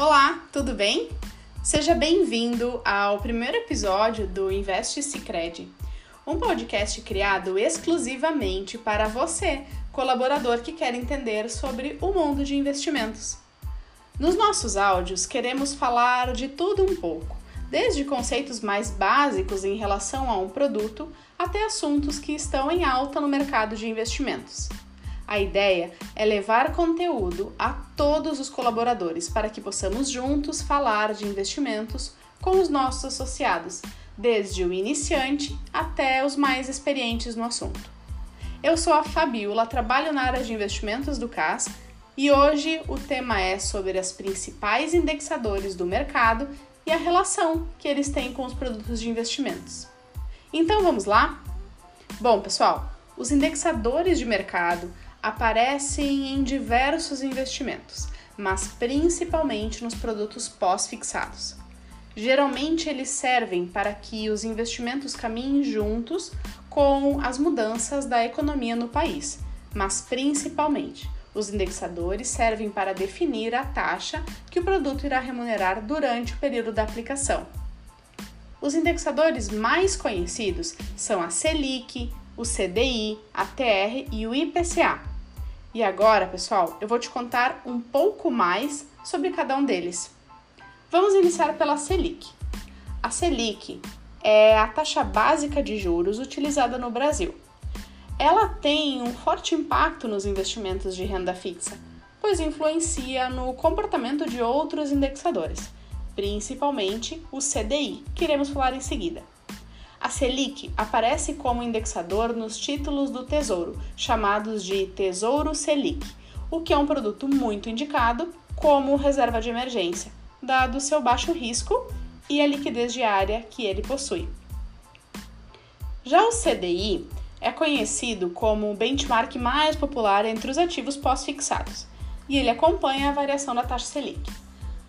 Olá, tudo bem? Seja bem-vindo ao primeiro episódio do Investe Cicred, um podcast criado exclusivamente para você, colaborador que quer entender sobre o mundo de investimentos. Nos nossos áudios, queremos falar de tudo um pouco, desde conceitos mais básicos em relação a um produto até assuntos que estão em alta no mercado de investimentos. A ideia é levar conteúdo a todos os colaboradores para que possamos juntos falar de investimentos com os nossos associados, desde o iniciante até os mais experientes no assunto. Eu sou a Fabiola, trabalho na área de investimentos do CAS e hoje o tema é sobre as principais indexadores do mercado e a relação que eles têm com os produtos de investimentos. Então vamos lá? Bom, pessoal, os indexadores de mercado aparecem em diversos investimentos, mas principalmente nos produtos pós-fixados. Geralmente eles servem para que os investimentos caminhem juntos com as mudanças da economia no país, mas principalmente os indexadores servem para definir a taxa que o produto irá remunerar durante o período da aplicação. Os indexadores mais conhecidos são a Selic, o CDI, a TR e o IPCA. E agora, pessoal, eu vou te contar um pouco mais sobre cada um deles. Vamos iniciar pela Selic. A Selic é a taxa básica de juros utilizada no Brasil. Ela tem um forte impacto nos investimentos de renda fixa, pois influencia no comportamento de outros indexadores, principalmente o CDI, que iremos falar em seguida. A Selic aparece como indexador nos títulos do Tesouro, chamados de Tesouro Selic, o que é um produto muito indicado como reserva de emergência, dado seu baixo risco e a liquidez diária que ele possui. Já o CDI é conhecido como o benchmark mais popular entre os ativos pós-fixados e ele acompanha a variação da taxa Selic.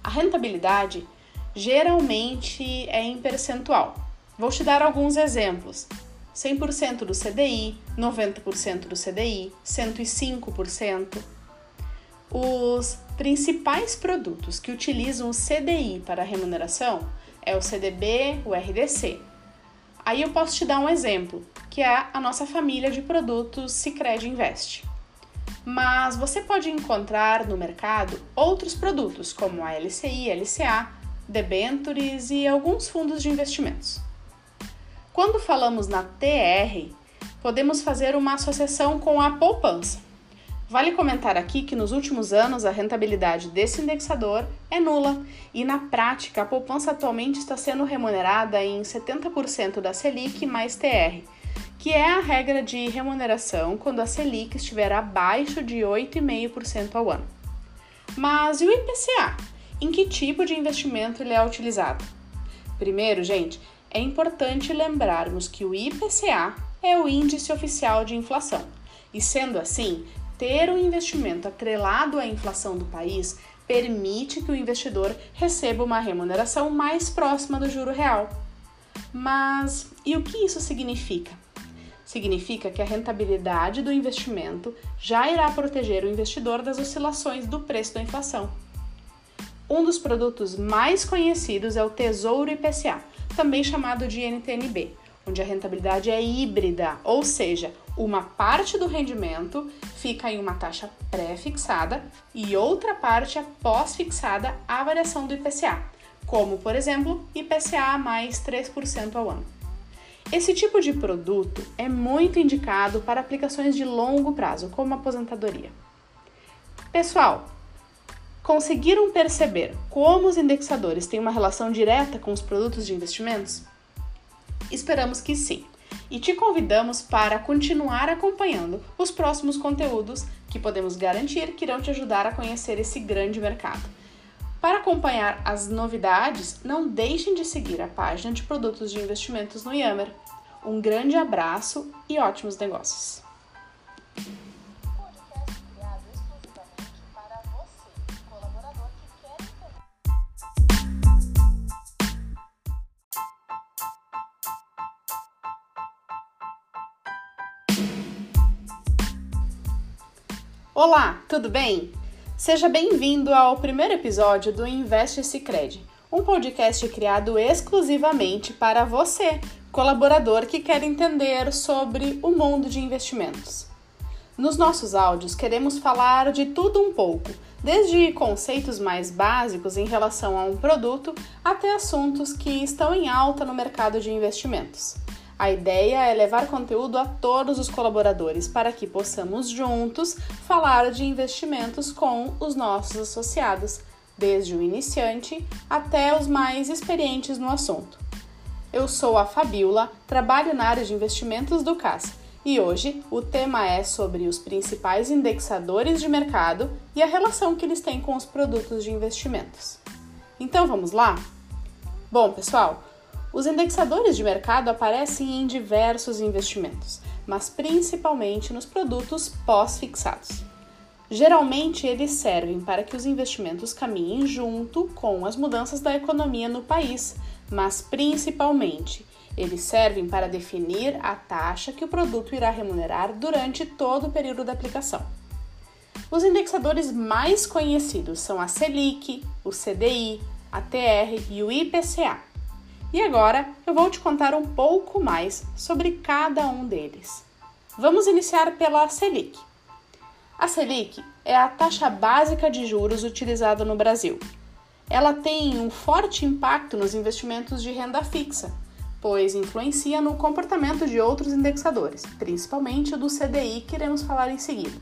A rentabilidade geralmente é em percentual, Vou te dar alguns exemplos. 100% do CDI, 90% do CDI, 105%. Os principais produtos que utilizam o CDI para remuneração é o CDB, o RDC. Aí eu posso te dar um exemplo, que é a nossa família de produtos Sicredi Invest. Mas você pode encontrar no mercado outros produtos, como a LCI, LCA, debentures e alguns fundos de investimentos. Quando falamos na TR, podemos fazer uma associação com a poupança. Vale comentar aqui que nos últimos anos a rentabilidade desse indexador é nula e, na prática, a poupança atualmente está sendo remunerada em 70% da Selic mais TR, que é a regra de remuneração quando a Selic estiver abaixo de 8,5% ao ano. Mas e o IPCA? Em que tipo de investimento ele é utilizado? Primeiro, gente, é importante lembrarmos que o IPCA é o índice oficial de inflação. E sendo assim, ter um investimento atrelado à inflação do país permite que o investidor receba uma remuneração mais próxima do juro real. Mas e o que isso significa? Significa que a rentabilidade do investimento já irá proteger o investidor das oscilações do preço da inflação. Um dos produtos mais conhecidos é o Tesouro IPCA, também chamado de NTNB, onde a rentabilidade é híbrida, ou seja, uma parte do rendimento fica em uma taxa pré-fixada e outra parte é pós-fixada à variação do IPCA, como, por exemplo, IPCA mais 3% ao ano. Esse tipo de produto é muito indicado para aplicações de longo prazo, como aposentadoria. Pessoal, Conseguiram perceber como os indexadores têm uma relação direta com os produtos de investimentos? Esperamos que sim. E te convidamos para continuar acompanhando os próximos conteúdos que podemos garantir que irão te ajudar a conhecer esse grande mercado. Para acompanhar as novidades, não deixem de seguir a página de produtos de investimentos no Yammer. Um grande abraço e ótimos negócios! Olá, tudo bem? Seja bem-vindo ao primeiro episódio do Investe Cicred, um podcast criado exclusivamente para você, colaborador que quer entender sobre o mundo de investimentos. Nos nossos áudios queremos falar de tudo um pouco, desde conceitos mais básicos em relação a um produto até assuntos que estão em alta no mercado de investimentos. A ideia é levar conteúdo a todos os colaboradores para que possamos juntos falar de investimentos com os nossos associados, desde o iniciante até os mais experientes no assunto. Eu sou a Fabiola, trabalho na área de investimentos do CAS e hoje o tema é sobre os principais indexadores de mercado e a relação que eles têm com os produtos de investimentos. Então vamos lá? Bom, pessoal, os indexadores de mercado aparecem em diversos investimentos, mas principalmente nos produtos pós-fixados. Geralmente, eles servem para que os investimentos caminhem junto com as mudanças da economia no país, mas principalmente eles servem para definir a taxa que o produto irá remunerar durante todo o período da aplicação. Os indexadores mais conhecidos são a Selic, o CDI, a TR e o IPCA. E agora eu vou te contar um pouco mais sobre cada um deles. Vamos iniciar pela Selic. A Selic é a taxa básica de juros utilizada no Brasil. Ela tem um forte impacto nos investimentos de renda fixa, pois influencia no comportamento de outros indexadores, principalmente do CDI, que iremos falar em seguida.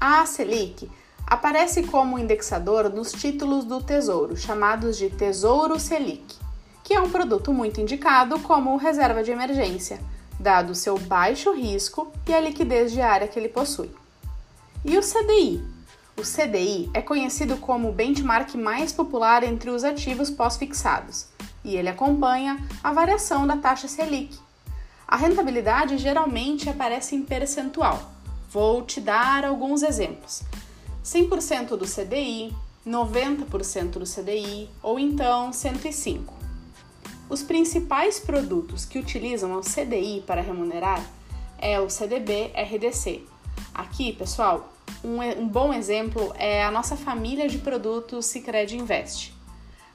A Selic aparece como indexador nos títulos do Tesouro, chamados de Tesouro Selic, que é um produto muito indicado como reserva de emergência, dado seu baixo risco e a liquidez diária que ele possui. E o CDI? O CDI é conhecido como o benchmark mais popular entre os ativos pós-fixados, e ele acompanha a variação da taxa Selic. A rentabilidade geralmente aparece em percentual. Vou te dar alguns exemplos. 100% do CDI, 90% do CDI ou então 105. Os principais produtos que utilizam o CDI para remunerar é o CDB RDC. Aqui, pessoal, um, um bom exemplo é a nossa família de produtos Sicredi Invest.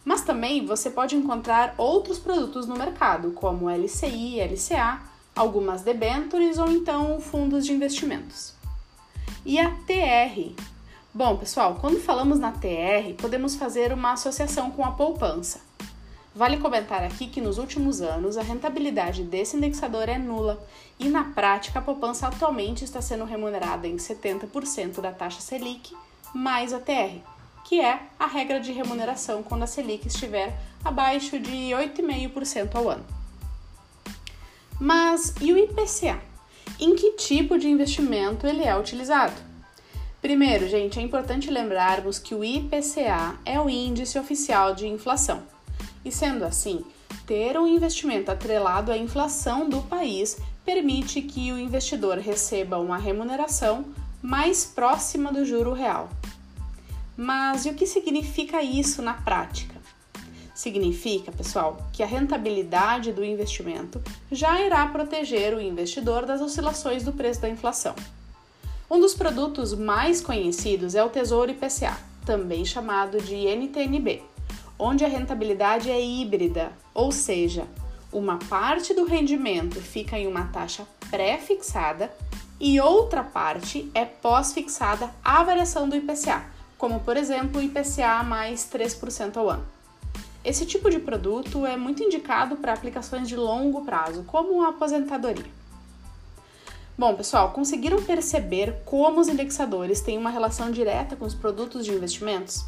Mas também você pode encontrar outros produtos no mercado, como LCI, LCA, algumas debentures ou então fundos de investimentos. E a TR, Bom, pessoal, quando falamos na TR, podemos fazer uma associação com a poupança. Vale comentar aqui que nos últimos anos a rentabilidade desse indexador é nula e na prática a poupança atualmente está sendo remunerada em 70% da taxa Selic mais a TR, que é a regra de remuneração quando a Selic estiver abaixo de 8,5% ao ano. Mas e o IPCA? Em que tipo de investimento ele é utilizado? Primeiro, gente, é importante lembrarmos que o IPCA é o índice oficial de inflação. E sendo assim, ter um investimento atrelado à inflação do país permite que o investidor receba uma remuneração mais próxima do juro real. Mas e o que significa isso na prática? Significa, pessoal, que a rentabilidade do investimento já irá proteger o investidor das oscilações do preço da inflação. Um dos produtos mais conhecidos é o Tesouro IPCA, também chamado de NTNB, onde a rentabilidade é híbrida, ou seja, uma parte do rendimento fica em uma taxa pré-fixada e outra parte é pós-fixada à variação do IPCA, como por exemplo o IPCA mais 3% ao ano. Esse tipo de produto é muito indicado para aplicações de longo prazo, como a aposentadoria. Bom, pessoal, conseguiram perceber como os indexadores têm uma relação direta com os produtos de investimentos?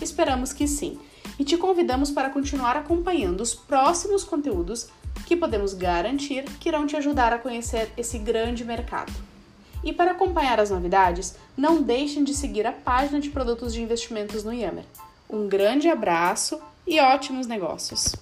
Esperamos que sim, e te convidamos para continuar acompanhando os próximos conteúdos que podemos garantir que irão te ajudar a conhecer esse grande mercado. E para acompanhar as novidades, não deixem de seguir a página de produtos de investimentos no Yammer. Um grande abraço e ótimos negócios!